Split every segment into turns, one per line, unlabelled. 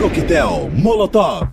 Coquetel Molotov.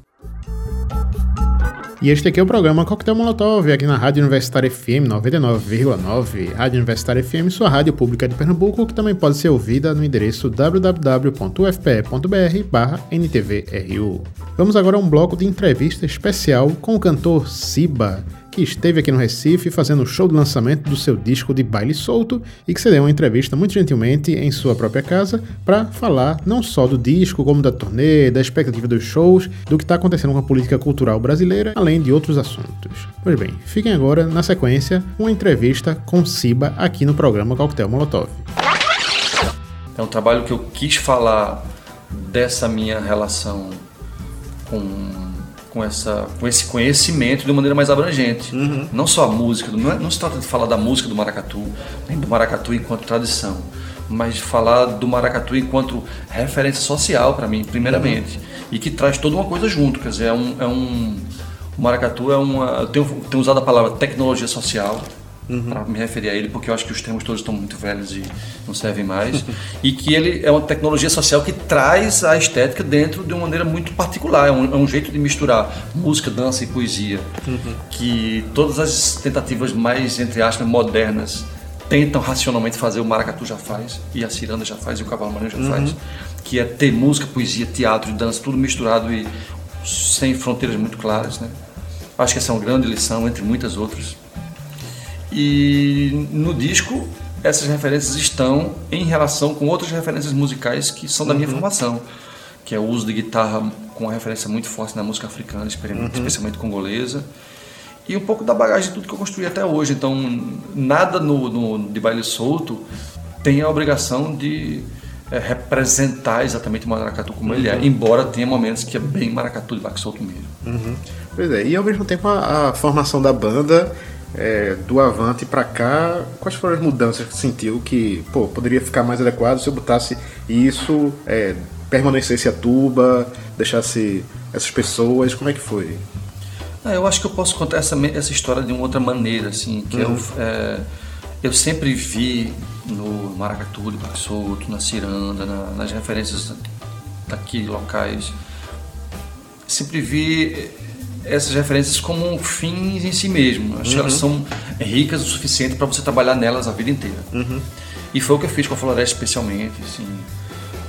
E este aqui é o programa Coquetel Molotov, aqui na Rádio Universitária FM 99,9. Rádio Universitária FM, sua rádio pública de Pernambuco, que também pode ser ouvida no endereço www.ufpe.br/ntvru. Vamos agora a um bloco de entrevista especial com o cantor Siba que esteve aqui no Recife fazendo o show de lançamento do seu disco de baile solto e que cedeu uma entrevista muito gentilmente em sua própria casa para falar não só do disco, como da turnê, da expectativa dos shows, do que está acontecendo com a política cultural brasileira, além de outros assuntos. Pois bem, fiquem agora, na sequência, uma entrevista com Siba aqui no programa Coquetel Molotov.
É um trabalho que eu quis falar dessa minha relação com com, essa, com esse conhecimento de maneira mais abrangente. Uhum. Não só a música, não, é, não se trata de falar da música do maracatu, nem do maracatu enquanto tradição, mas de falar do maracatu enquanto referência social para mim, primeiramente. Uhum. E que traz toda uma coisa junto, quer dizer, é um. É um o maracatu é uma. Eu tenho, tenho usado a palavra tecnologia social uhum. para me referir a ele, porque eu acho que os termos todos estão muito velhos e não servem mais. e que ele é uma tecnologia social que traz a estética dentro de uma maneira muito particular. É um, é um jeito de misturar música, dança e poesia. Uhum. Que todas as tentativas mais, entre aspas, modernas tentam racionalmente fazer, o maracatu já faz, e a ciranda já faz, e o cavalo marinho já uhum. faz. Que é ter música, poesia, teatro e dança, tudo misturado e sem fronteiras muito claras. Né? Acho que essa é uma grande lição, entre muitas outras. E no disco essas referências estão em relação com outras referências musicais que são da minha uhum. formação, que é o uso de guitarra com uma referência muito forte na música africana, uhum. especialmente congolesa, e um pouco da bagagem de tudo que eu construí até hoje. Então, nada no, no de baile solto tem a obrigação de é, representar exatamente o maracatu como uhum. ele é, uhum. embora tenha momentos que é bem maracatu de baile solto mesmo.
Uhum. Pois é, e ao mesmo tempo a, a formação da banda é, do Avante para cá, quais foram as mudanças que sentiu que pô, poderia ficar mais adequado se eu botasse isso, é, permanecesse a tuba, deixasse essas pessoas, como é que foi?
Ah, eu acho que eu posso contar essa, essa história de uma outra maneira, assim, que uhum. eu, é, eu sempre vi no Maracatu, de Solto, na Ciranda, na, nas referências daqui locais, sempre vi essas referências como fins em si mesmo. Acho uhum. que elas uhum. são ricas o suficiente para você trabalhar nelas a vida inteira. Uhum. E foi o que eu fiz com a Floresta especialmente, assim,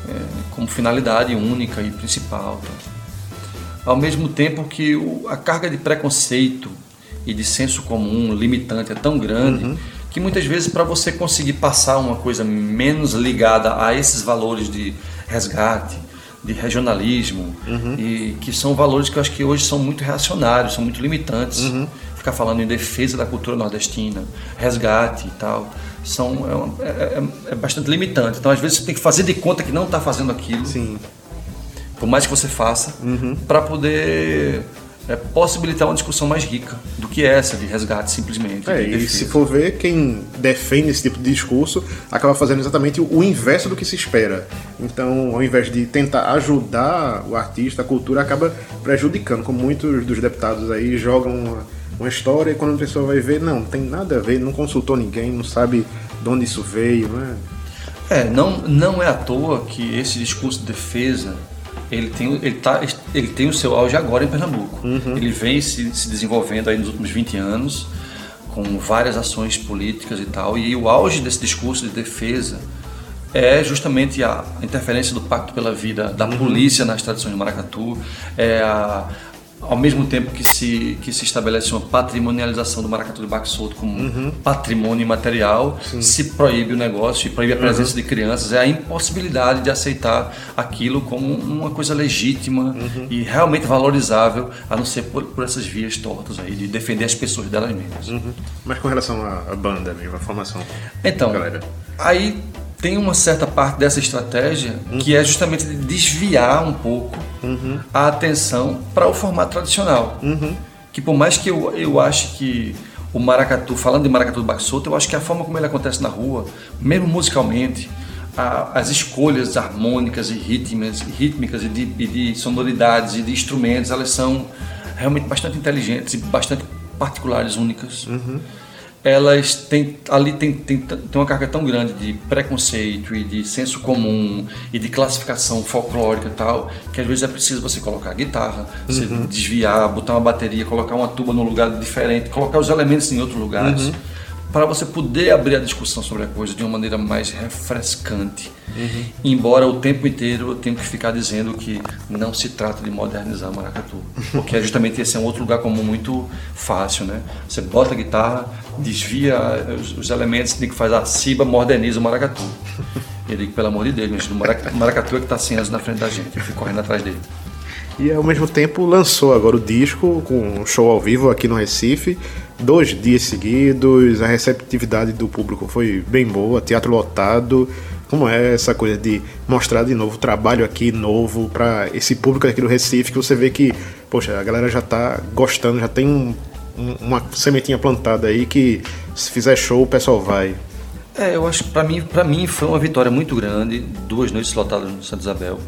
é, como finalidade única e principal. Tá? Ao mesmo tempo que o, a carga de preconceito e de senso comum limitante é tão grande uhum. que muitas vezes para você conseguir passar uma coisa menos ligada a esses valores de resgate, de regionalismo uhum. e que são valores que eu acho que hoje são muito reacionários, são muito limitantes. Uhum. Ficar falando em defesa da cultura nordestina, resgate e tal, são é, é, é, é, bastante limitante. Então às vezes você tem que fazer de conta que não está fazendo aquilo.
Sim.
Por mais que você faça, uhum. para poder é, possibilitar uma discussão mais rica do que essa de resgate simplesmente.
É,
de
e se for ver, quem defende esse tipo de discurso acaba fazendo exatamente o inverso do que se espera. Então, ao invés de tentar ajudar o artista, a cultura acaba prejudicando, como muitos dos deputados aí jogam uma, uma história e quando a pessoa vai ver, não, não tem nada a ver, não consultou ninguém, não sabe de onde isso veio, né?
É, não, não é à toa que esse discurso de defesa ele tem, ele, tá, ele tem o seu auge agora em Pernambuco. Uhum. Ele vem se, se desenvolvendo aí nos últimos 20 anos, com várias ações políticas e tal, e o auge desse discurso de defesa é justamente a interferência do Pacto pela Vida da uhum. polícia nas tradições do Maracatu, é a, ao mesmo tempo que se, que se estabelece uma patrimonialização do maracatu de baque solto como uhum. patrimônio imaterial, Sim. se proíbe o negócio e proíbe a presença uhum. de crianças, é a impossibilidade de aceitar aquilo como uma coisa legítima uhum. e realmente valorizável, a não ser por, por, essas vias tortas aí, de defender as pessoas delas mesmas.
Uhum. Mas com relação à banda mesmo, a formação.
Então, aí tem uma certa parte dessa estratégia uhum. que é justamente desviar um pouco uhum. a atenção para o formato tradicional. Uhum. Que por mais que eu, eu ache que o maracatu, falando de maracatu do Baxoto, eu acho que a forma como ele acontece na rua, mesmo musicalmente, a, as escolhas harmônicas e rítmicas, rítmicas e, de, e de sonoridades e de instrumentos, elas são realmente bastante inteligentes e bastante particulares, únicas. Uhum. Elas têm ali tem, tem, tem uma carga tão grande de preconceito e de senso comum e de classificação folclórica e tal que às vezes é preciso você colocar guitarra, você
Uhum.
desviar, botar uma bateria, colocar uma tuba num lugar diferente, colocar os elementos em outros lugares
Uhum.
para você poder abrir a discussão sobre a coisa de uma maneira mais refrescante.
Uhum.
Embora o tempo inteiro eu tenha que ficar dizendo que não se trata de modernizar Maracatu, porque é justamente esse é um outro lugar comum muito fácil, né? Você bota a guitarra, desvia os, os elementos, tem que fazer a ciba, moderniza o Maracatu. Eu digo, pelo amor de Deus, o Marac- o Maracatu é que está 100 anos na frente da gente, eu fico correndo atrás dele.
E ao mesmo tempo lançou agora o disco com um show ao vivo aqui no Recife, dois dias seguidos, a receptividade do público foi bem boa, teatro lotado. Como é essa coisa de mostrar de novo trabalho aqui novo para esse público aqui do Recife que você vê que, poxa, a galera já tá gostando, já tem um- uma sementinha plantada aí que se fizer show o pessoal vai.
É, eu acho que para mim, mim foi uma vitória muito grande, duas noites lotadas no Santa Isabel.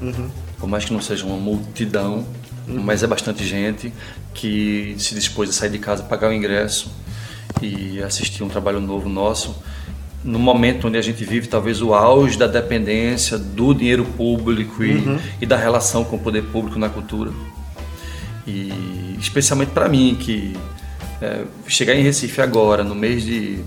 Por mais que não seja uma multidão, mas é bastante gente que se dispôs a sair de casa, pagar o ingresso e assistir um trabalho novo nosso. No momento onde a gente vive, talvez o auge da dependência do dinheiro público e, e da relação com o poder público na cultura. E especialmente para mim, que é, chegar em Recife agora, no mês de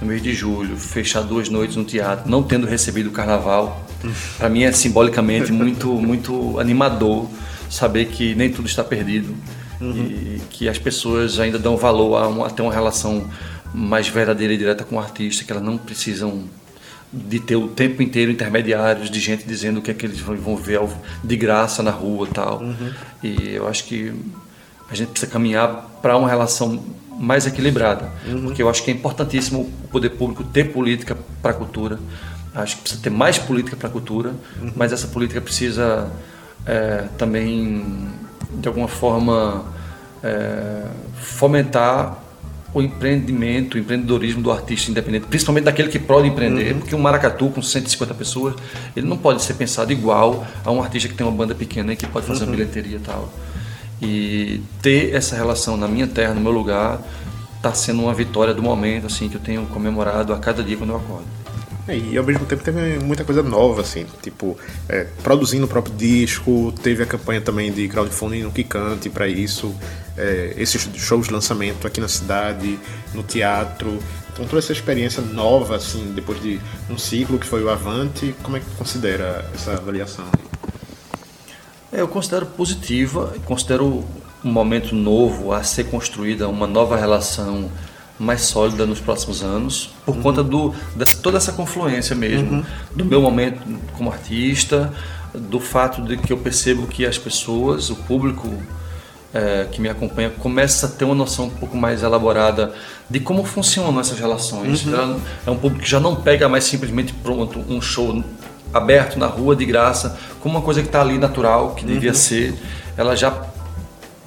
no mês de julho, fechar duas noites no teatro, não tendo recebido o carnaval, para mim é simbolicamente muito muito animador saber que nem tudo está perdido e que as pessoas ainda dão valor a, uma, a ter uma relação mais verdadeira e direta com o artista, que elas não precisam de ter o tempo inteiro intermediários de gente dizendo o que é que eles vão ver de graça na rua tal. E eu acho que a gente precisa caminhar para uma relação mais equilibrada, porque eu acho que é importantíssimo o poder público ter política para a cultura. Acho que precisa ter mais política para a cultura, mas essa política precisa é, também, de alguma forma, é, fomentar o empreendimento, o empreendedorismo do artista independente, principalmente daquele que pode empreender, porque um maracatu com 150 pessoas, ele não pode ser pensado igual a um artista que tem uma banda pequena e que pode fazer uma bilheteria e tal. E ter essa relação na minha terra, no meu lugar, está sendo uma vitória do momento, assim, que eu tenho comemorado a cada dia quando eu acordo.
E ao mesmo tempo teve muita coisa nova, assim, tipo, é, produzindo o próprio disco, teve a campanha também de crowdfunding no Kikante para isso, é, esses shows de lançamento aqui na cidade, no teatro. Então toda essa experiência nova, assim, depois de um ciclo que foi o Avante, como é que considera essa avaliação?
É, Eu considero positiva, considero um momento novo a ser construída, uma nova relação mais sólida nos próximos anos, por conta do, dessa, toda essa confluência mesmo, do meu momento como artista, do fato de que eu percebo que as pessoas, o público é, que me acompanha, começa a ter uma noção um pouco mais elaborada de como funcionam essas relações. Ela- É um público que já não pega mais simplesmente pronto um show aberto na rua de graça, como uma coisa que está ali natural, que devia ser. Ela já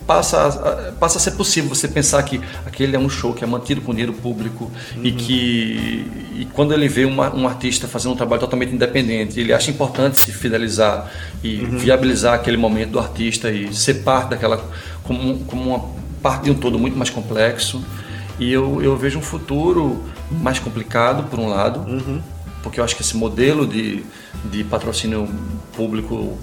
passa a, passa a ser possível você pensar que aquele é um show que é mantido com dinheiro público e que e quando ele vê uma, um artista fazendo um trabalho totalmente independente ele acha importante se fidelizar e viabilizar aquele momento do artista e ser parte daquela como, como uma parte de um todo muito mais complexo. E eu, eu vejo um futuro mais complicado por um lado porque eu acho que esse modelo de, de patrocínio público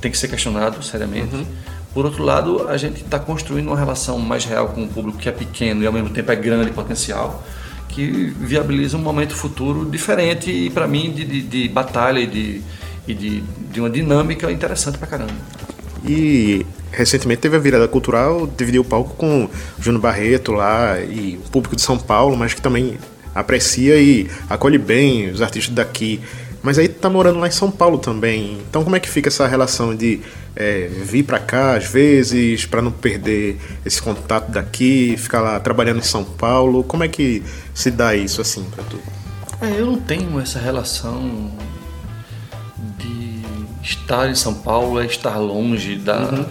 tem que ser questionado seriamente. Por outro lado, a gente está construindo uma relação mais real com o público que é pequeno e ao mesmo tempo é grande potencial, que viabiliza um momento futuro diferente e para mim de, de, de batalha e de, e de, de uma dinâmica interessante pra caramba.
E recentemente teve a virada cultural, dividiu o palco com o Júnior Barreto lá e o público de São Paulo, mas que também aprecia e acolhe bem os artistas daqui. Mas aí tá morando lá em São Paulo também. Então como é que fica essa relação de é, vir para cá às vezes para não perder esse contato daqui, ficar lá trabalhando em São Paulo? Como é que se dá isso assim para tu?
É, eu não tenho essa relação de estar em São Paulo é estar longe da,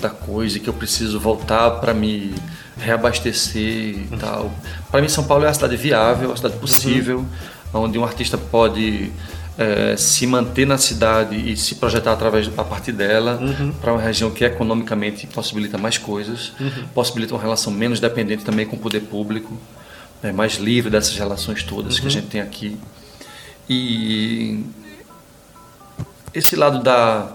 da coisa que eu preciso voltar para me reabastecer e tal. Para mim, São Paulo é uma cidade viável, uma cidade possível, onde um artista pode eh, se manter na cidade e se projetar através a partir dela para uma região que economicamente possibilita mais coisas, possibilita uma relação menos dependente também com o poder público é, mais livre dessas relações todas uhum. que a uhum. gente tem aqui. E esse lado da,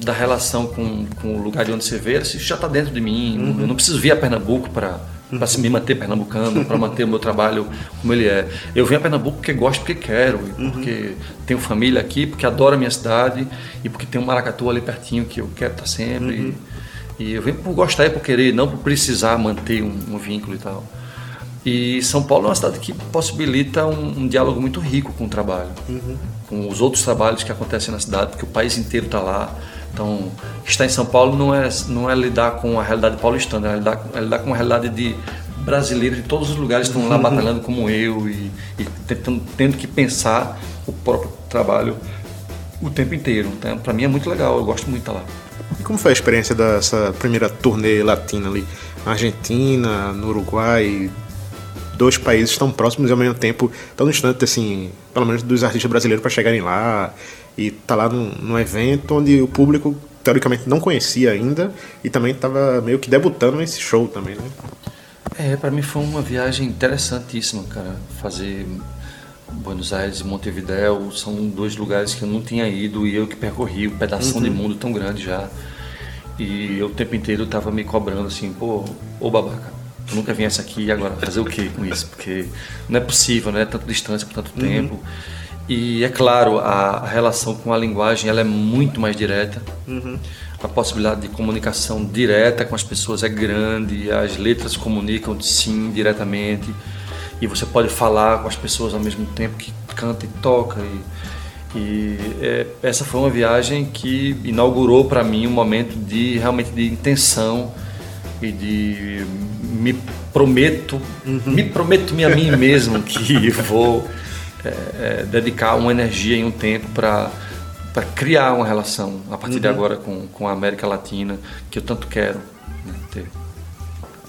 da relação com, com o lugar de onde você vê, isso já está dentro de mim. Uhum. Eu não preciso vir a Pernambuco para para me manter pernambucano, para manter o meu trabalho como ele é. Eu venho a Pernambuco porque gosto, porque quero, uhum. porque tenho família aqui, porque adoro a minha cidade e porque tem um maracatu ali pertinho que eu quero estar sempre. Uhum. E, e, eu venho por gostar e por querer, não por precisar manter um, um, vínculo e tal. E São Paulo é uma cidade que possibilita um, um diálogo muito rico com o trabalho, uhum. com os outros trabalhos que acontecem na cidade, porque o país inteiro está lá então, estar em São Paulo não é, não é lidar com a realidade paulistana, é lidar, é lidar com a realidade de brasileiros de todos os lugares estão lá batalhando como eu e, e tentando, tendo que pensar o próprio trabalho o tempo inteiro. Então, para mim é muito legal, eu gosto muito de estar lá.
E como foi a experiência dessa primeira turnê latina ali? Na Argentina, no Uruguai, dois países tão próximos e ao mesmo tempo tão distante, assim, pelo menos dos artistas brasileiros para chegarem lá e tá lá num, num evento onde o público teoricamente não conhecia ainda e também estava meio que debutando nesse show também, né?
É, para mim foi uma viagem interessantíssima, cara. Fazer Buenos Aires e Montevideo são dois lugares que eu não tinha ido e eu que percorri um pedaço uhum. de mundo tão grande já. E eu o tempo inteiro tava me cobrando assim, pô, ô babaca, tu nunca viesse aqui e agora fazer o que com isso? Porque não é possível, né? Tanta distância por tanto uhum. tempo. E é claro, a, a, relação com a linguagem ela é muito mais direta. Uhum. A possibilidade de comunicação direta com as pessoas é grande, as letras comunicam sim diretamente. E você pode falar com as pessoas ao mesmo tempo que canta e toca. E, e é, essa foi uma viagem que inaugurou para mim um momento de realmente de intenção e de me prometo, uhum. me prometo a mim mesmo que vou é, é, dedicar uma energia e um tempo para para criar uma relação a partir uhum. de agora com, com a América Latina que eu tanto quero né, ter.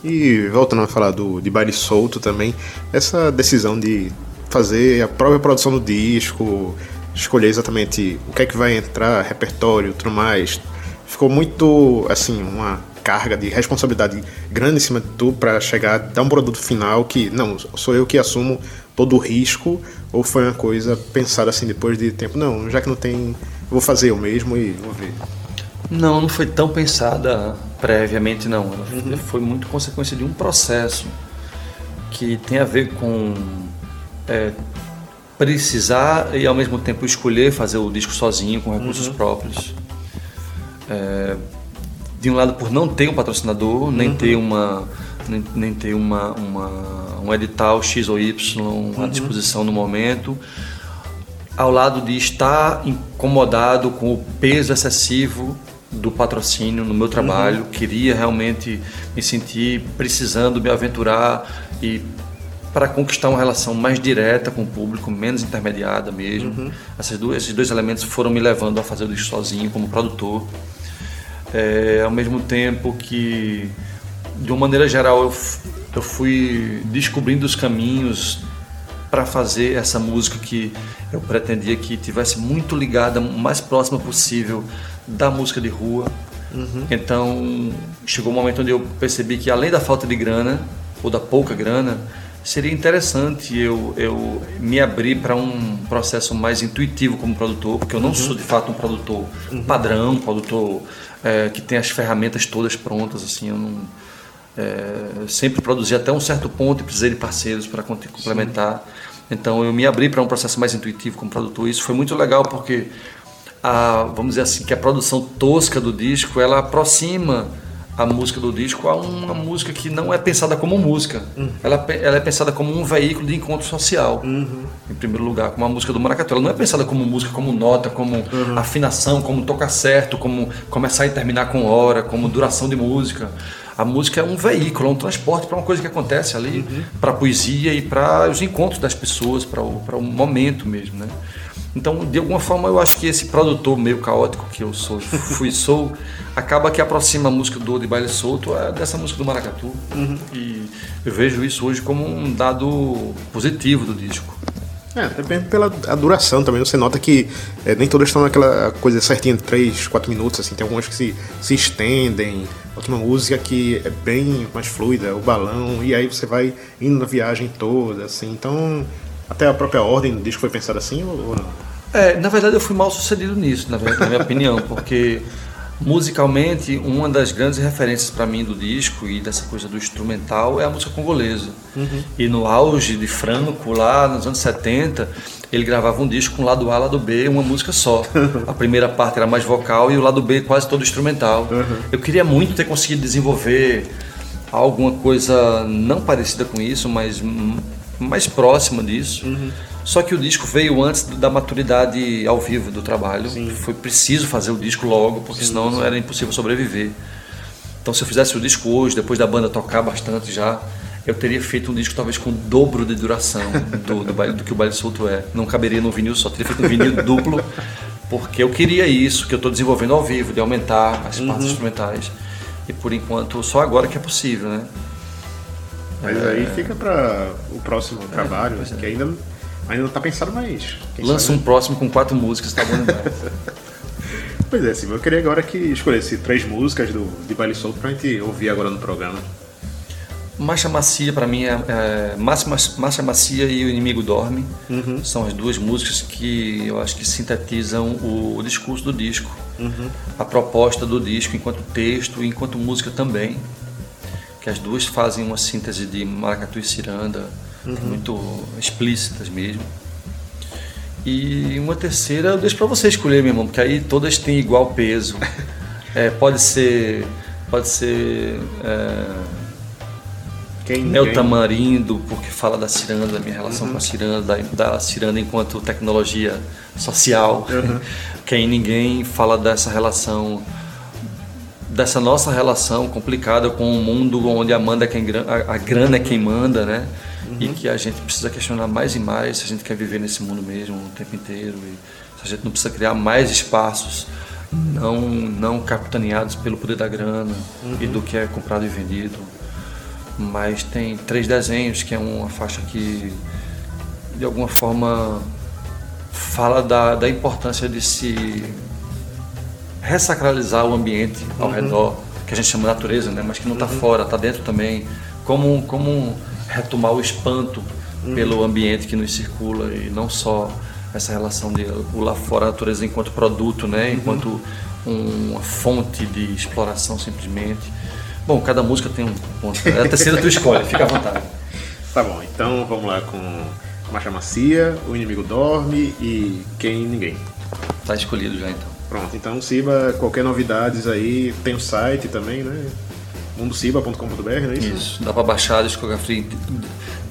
E voltando a falar do, de baile solto também, essa decisão de fazer a própria produção do disco, escolher exatamente o que é que vai entrar, repertório, tudo mais, ficou muito assim uma carga de responsabilidade grande em cima de tu para chegar a dar um produto final que não sou eu que assumo todo o risco ou foi uma coisa pensada assim depois de tempo? Não, já que não tem, vou fazer eu mesmo e vou ver.
Não, não foi tão pensada previamente, não. Ela uhum. foi muito consequência de um processo que tem a ver com é, precisar e ao mesmo tempo escolher fazer o disco sozinho, com recursos uhum. próprios. É, de um lado, por não ter um patrocinador, nem uhum. ter uma nem, nem ter uma, uma, um edital X ou Y à uhum. disposição no momento, ao lado de estar incomodado com o peso excessivo do patrocínio no meu trabalho, uhum. queria realmente me sentir precisando me aventurar e para conquistar uma relação mais direta com o público, menos intermediada mesmo. Uhum. Essas duas, esses dois elementos foram me levando a fazer o disco sozinho como produtor. É, ao mesmo tempo que de uma maneira geral, eu, eu fui descobrindo os caminhos para fazer essa música que eu pretendia que tivesse muito ligada, o mais próxima possível da música de rua. Uhum. Então, chegou um momento onde eu percebi que além da falta de grana, ou da pouca grana, seria interessante eu, eu me abrir para um processo mais intuitivo como produtor, porque eu não uhum. sou de fato um produtor uhum. padrão, um produtor é, que tem as ferramentas todas prontas, assim, eu não é, sempre produzi até um certo ponto e precisei de parceiros para complementar. Sim. Então eu me abri para um processo mais intuitivo como produtor. Isso foi muito legal porque a, vamos dizer assim que a produção tosca do disco ela aproxima a música do disco a uma música que não é pensada como música. Uhum. Ela, ela, é pensada como um veículo de encontro social, uhum. em primeiro lugar, como a música do Maracatu. Ela não é pensada como música, como nota, como uhum. afinação, como tocar certo, como começar e terminar com hora, como duração de música. A música é um veículo, é um transporte para uma coisa que acontece ali, uhum. para a poesia e para os encontros das pessoas, para o, o momento mesmo, né? Então, de alguma forma, eu acho que esse produtor meio caótico que eu sou, fui sou, acaba que aproxima a música do de baile solto é dessa música do maracatu. Uhum. E eu vejo isso hoje como um dado positivo do disco.
É, depende pela a duração também. Você nota que é, nem todas estão naquela coisa certinha de 3, 4 minutos, assim. Tem algumas que se, se estendem. Outra música que é bem mais fluida, o balão, e aí você vai indo na viagem toda, assim. Então, até a própria ordem do disco foi pensada assim ou, não?
É, na verdade eu fui mal sucedido nisso, na, verdade, na minha opinião, porque Musicalmente, uma das grandes referências para mim do disco e dessa coisa do instrumental é a música congolesa. Uhum. E no auge de Franco, lá nos anos 70, ele gravava um disco com lado A, lado B, uma música só. A primeira parte era mais vocal e o lado B quase todo instrumental. Uhum. Eu queria muito ter conseguido desenvolver alguma coisa não parecida com isso, mas mais próxima disso. Uhum. Só que o disco veio antes da maturidade ao vivo do trabalho. Sim. Foi preciso fazer o disco logo, porque sim, senão sim. não era impossível sobreviver. Então, se eu fizesse o disco hoje, depois da banda tocar bastante já, eu teria feito um disco talvez com o dobro de duração do, do, baile, do que o baile solto é. Não caberia no vinil só, teria feito um vinil duplo, porque eu queria isso, que eu estou desenvolvendo ao vivo, de aumentar as uhum. partes instrumentais. E por enquanto, só agora que é possível, né?
Mas é... aí fica para o próximo é, trabalho, é, que ainda Ainda não tá pensado, mas.
Lança um próximo com quatro músicas, tá bom demais.
pois é, Silvio, eu queria agora que escolhesse três músicas do, de Baile Solto pra gente ouvir agora no programa.
Marcha Macia, para mim, é, é Marcha Macia e O Inimigo Dorme. Uhum. São as duas músicas que eu acho que sintetizam o, o discurso do disco. Uhum. A proposta do disco enquanto texto e enquanto música também. Que as duas fazem uma síntese de maracatu e ciranda uhum. muito explícitas mesmo. E uma terceira eu deixo para você escolher, meu irmão, porque aí todas têm igual peso. É, pode ser. Pode ser. É, quem, Neo Tamarindo, porque fala da ciranda, da minha relação uhum. com a ciranda, da, da ciranda enquanto tecnologia social. Uhum. Quem ninguém fala dessa relação, dessa nossa relação complicada com um mundo onde a, manda quem, a, a grana é quem manda, né? uhum. e que a gente precisa questionar mais e mais se a gente quer viver nesse mundo mesmo o tempo inteiro e se a gente não precisa criar mais espaços não não capitaneados pelo poder da grana uhum. e do que é comprado e vendido mas tem três desenhos que é uma faixa que de alguma forma fala da, da importância de se ressacralizar o ambiente ao uhum. redor que a gente chama de natureza, né? mas que não está uhum. fora, está dentro também, como, como retomar o espanto uhum. pelo ambiente que nos circula e não só essa relação de o lá fora a natureza enquanto produto, né, uhum. enquanto uma fonte de exploração simplesmente. Bom, cada música tem um ponto. É a terceira tu escolhe, fica à vontade.
Tá bom, então vamos lá com Marcha Macia, O Inimigo Dorme e Quem Ninguém.
Tá escolhido já então.
Pronto, então Siba, qualquer novidades aí, tem o site também, né? mundociba.com.br, não é isso? Isso,
dá para baixar a discografia,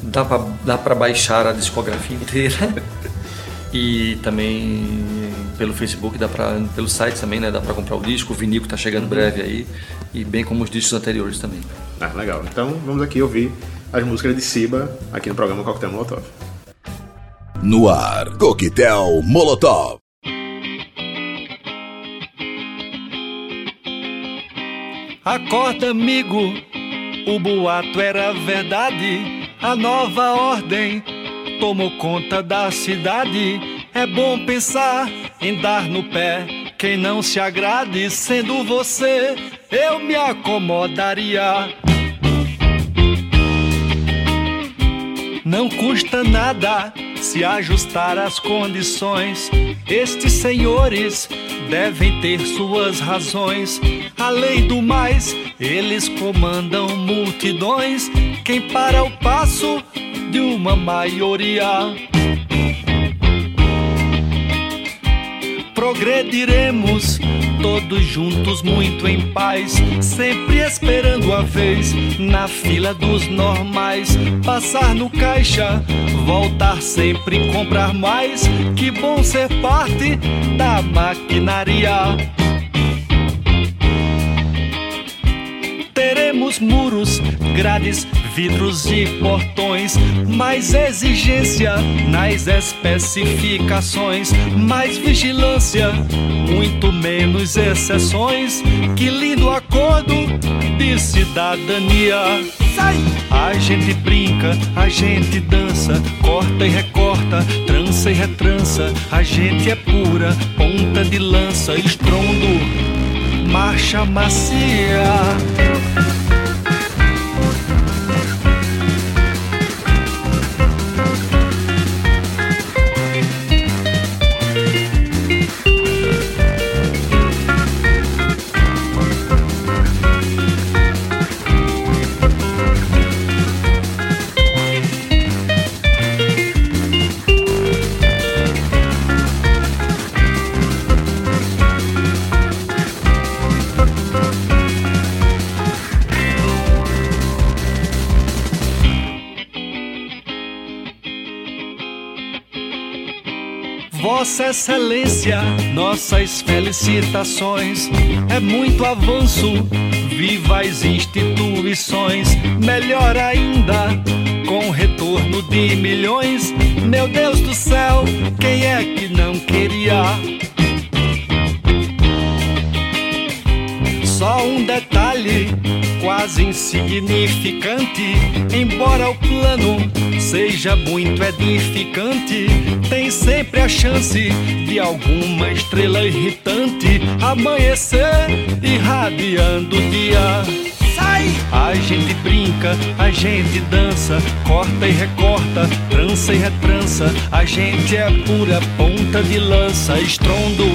dá para dá para baixar a discografia inteira. e também pelo Facebook, dá para pelo site também, né, dá para comprar o disco, o vinil que tá chegando breve aí, e bem como os discos anteriores também.
Ah, legal. Então, vamos aqui ouvir as músicas de Siba aqui no programa Coquetel Molotov.
No ar, Coquetel Molotov.
Acorda, amigo, o boato era verdade. A nova ordem tomou conta da cidade. É bom pensar em dar no pé. Quem não se agrade, sendo você, eu me acomodaria. Não custa nada se ajustar às condições. Estes senhores devem ter suas razões. Além do mais, eles comandam multidões. Quem para o passo de uma maioria. Progrediremos todos juntos, muito em paz, sempre esperando a vez na fila dos normais. Passar no caixa, voltar sempre comprar mais. Que bom ser parte da maquinaria. Teremos muros, grades, vidros e portões. Mais exigência nas especificações, mais vigilância, muito menos exceções. Que lindo acordo de cidadania. A gente brinca, a gente dança, corta e recorta, trança e retrança. A gente é pura, ponta de lança, estrondo, marcha macia. Vossa Excelência, nossas felicitações. É muito avanço, viva as instituições. Melhor ainda, com retorno de milhões. Meu Deus do céu, quem é que não queria? Só um detalhe quase insignificante. Embora o plano seja muito edificante, tem sempre a chance de alguma estrela irritante amanhecer irradiando o dia. A gente brinca, a gente dança, corta e recorta, trança e retrança. A gente é pura ponta de lança, estrondo,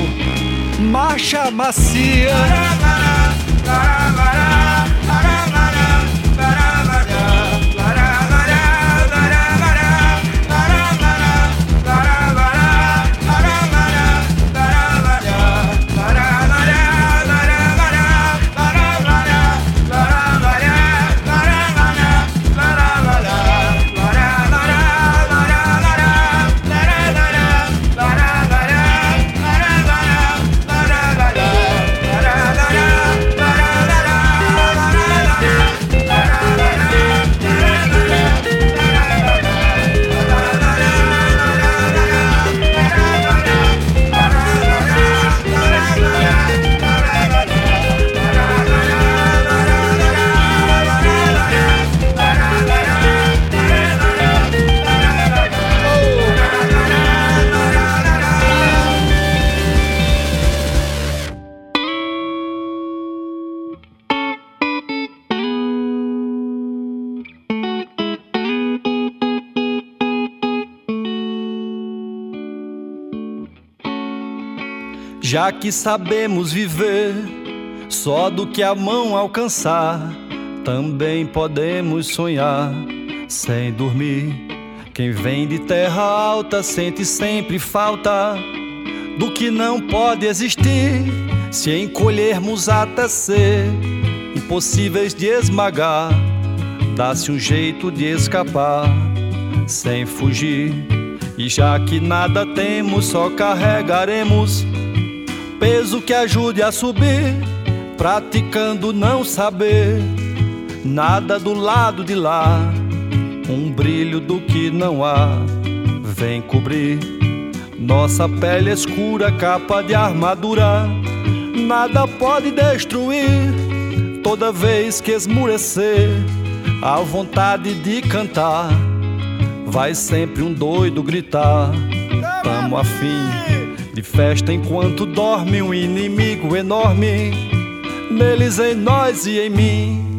marcha macia. Já que sabemos viver só do que a mão alcançar, também podemos sonhar sem dormir. Quem vem de terra alta sente sempre falta do que não pode existir. Se encolhermos até ser impossíveis de esmagar, dá-se um jeito de escapar sem fugir. E já que nada temos, só carregaremos peso que ajude a subir, praticando não saber nada do lado de lá, um brilho do que não há, vem cobrir nossa pele escura, capa de armadura, nada pode destruir. Toda vez que esmurecer, a vontade de cantar, vai sempre um doido gritar, tamo afim de festa enquanto dorme um inimigo enorme, neles, em nós e em mim.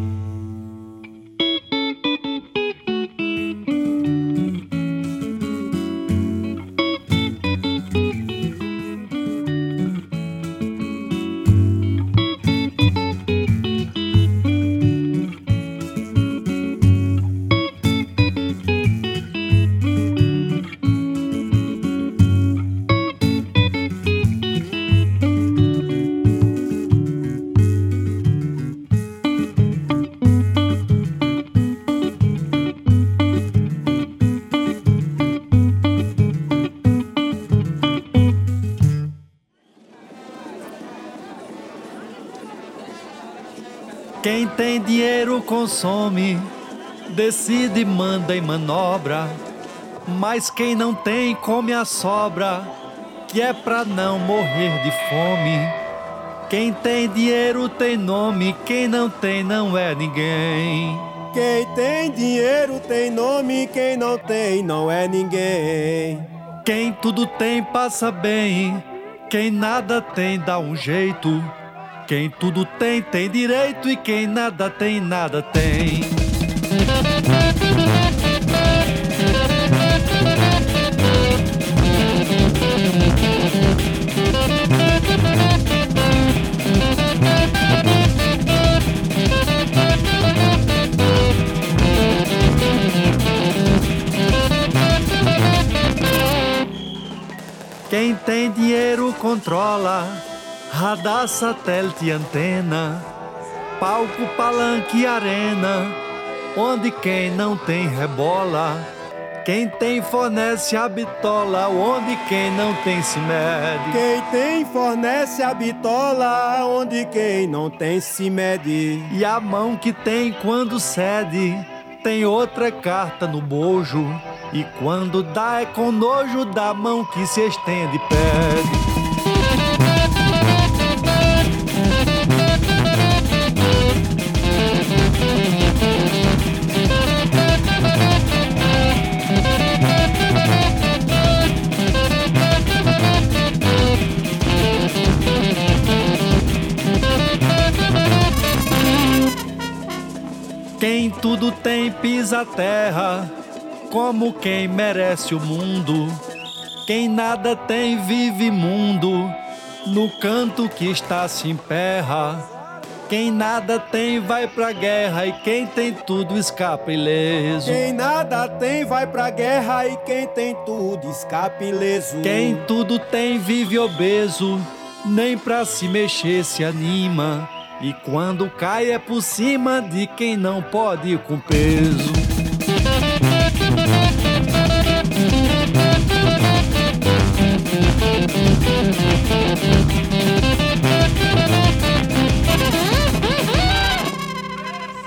Consome, decide, manda e manobra. Mas quem não tem, come a sobra, que é pra não morrer de fome. Quem tem dinheiro tem nome, quem não tem não é ninguém.
Quem tem dinheiro tem nome, quem não tem não é ninguém.
Quem tudo tem passa bem, quem nada tem dá um jeito. Quem tudo tem tem direito e quem nada tem nada tem. Quem tem dinheiro controla radar, satélite, antena, palco, palanque, arena, onde quem não tem rebola, quem tem fornece a bitola, onde quem não tem se mede.
Quem tem fornece a bitola, onde quem não tem se mede.
E a mão que tem quando cede, tem outra carta no bojo. E quando dá é com nojo da mão que se estende e pede. Tudo tem pisa a terra como quem merece o mundo. Quem nada tem vive mundo, no canto que está se emperra. Quem nada tem vai pra guerra e quem tem tudo escapa ileso.
Quem nada tem vai pra guerra e quem tem tudo escapa ileso.
Quem tudo tem vive obeso, nem pra se mexer se anima. E quando cai é por cima de quem não pode com peso.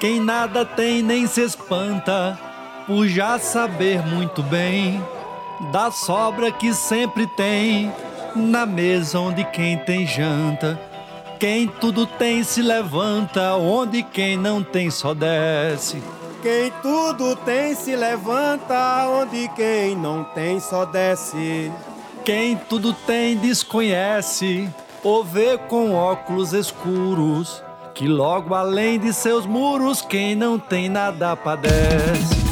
Quem nada tem nem se espanta, por já saber muito bem da sobra que sempre tem na mesa onde quem tem janta. Quem tudo tem se levanta, onde quem não tem só desce.
Quem tudo tem se levanta, onde quem não tem só desce.
Quem tudo tem desconhece, ou vê com óculos escuros, que logo além de seus muros, quem não tem nada padece.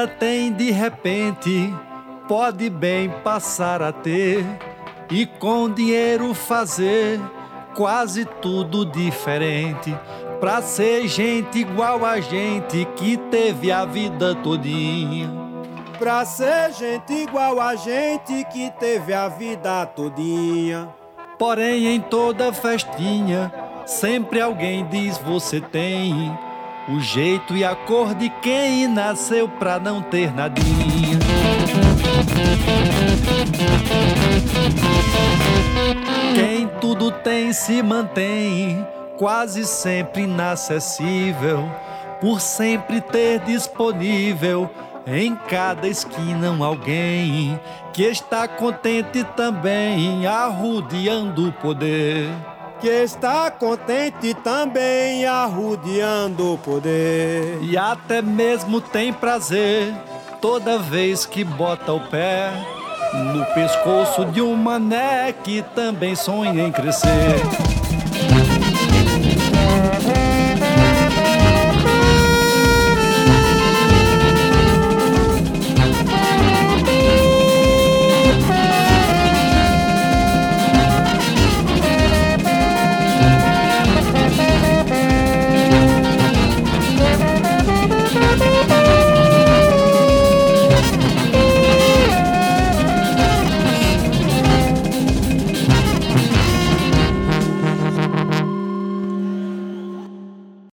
Nada tem de repente, pode bem passar a ter, e com dinheiro fazer quase tudo diferente pra ser gente igual a gente que teve a vida todinha.
Pra ser gente igual a gente que teve a vida todinha.
Porém, em toda festinha, sempre alguém diz você tem o jeito e a cor de quem nasceu pra não ter nadinha. Quem tudo tem se mantém quase sempre inacessível, por sempre ter disponível em cada esquina um alguém que está contente também, arrudeando o poder.
Que está contente também, arrudeando o poder.
E até mesmo tem prazer toda vez que bota o pé no pescoço de um mané que também sonha em crescer.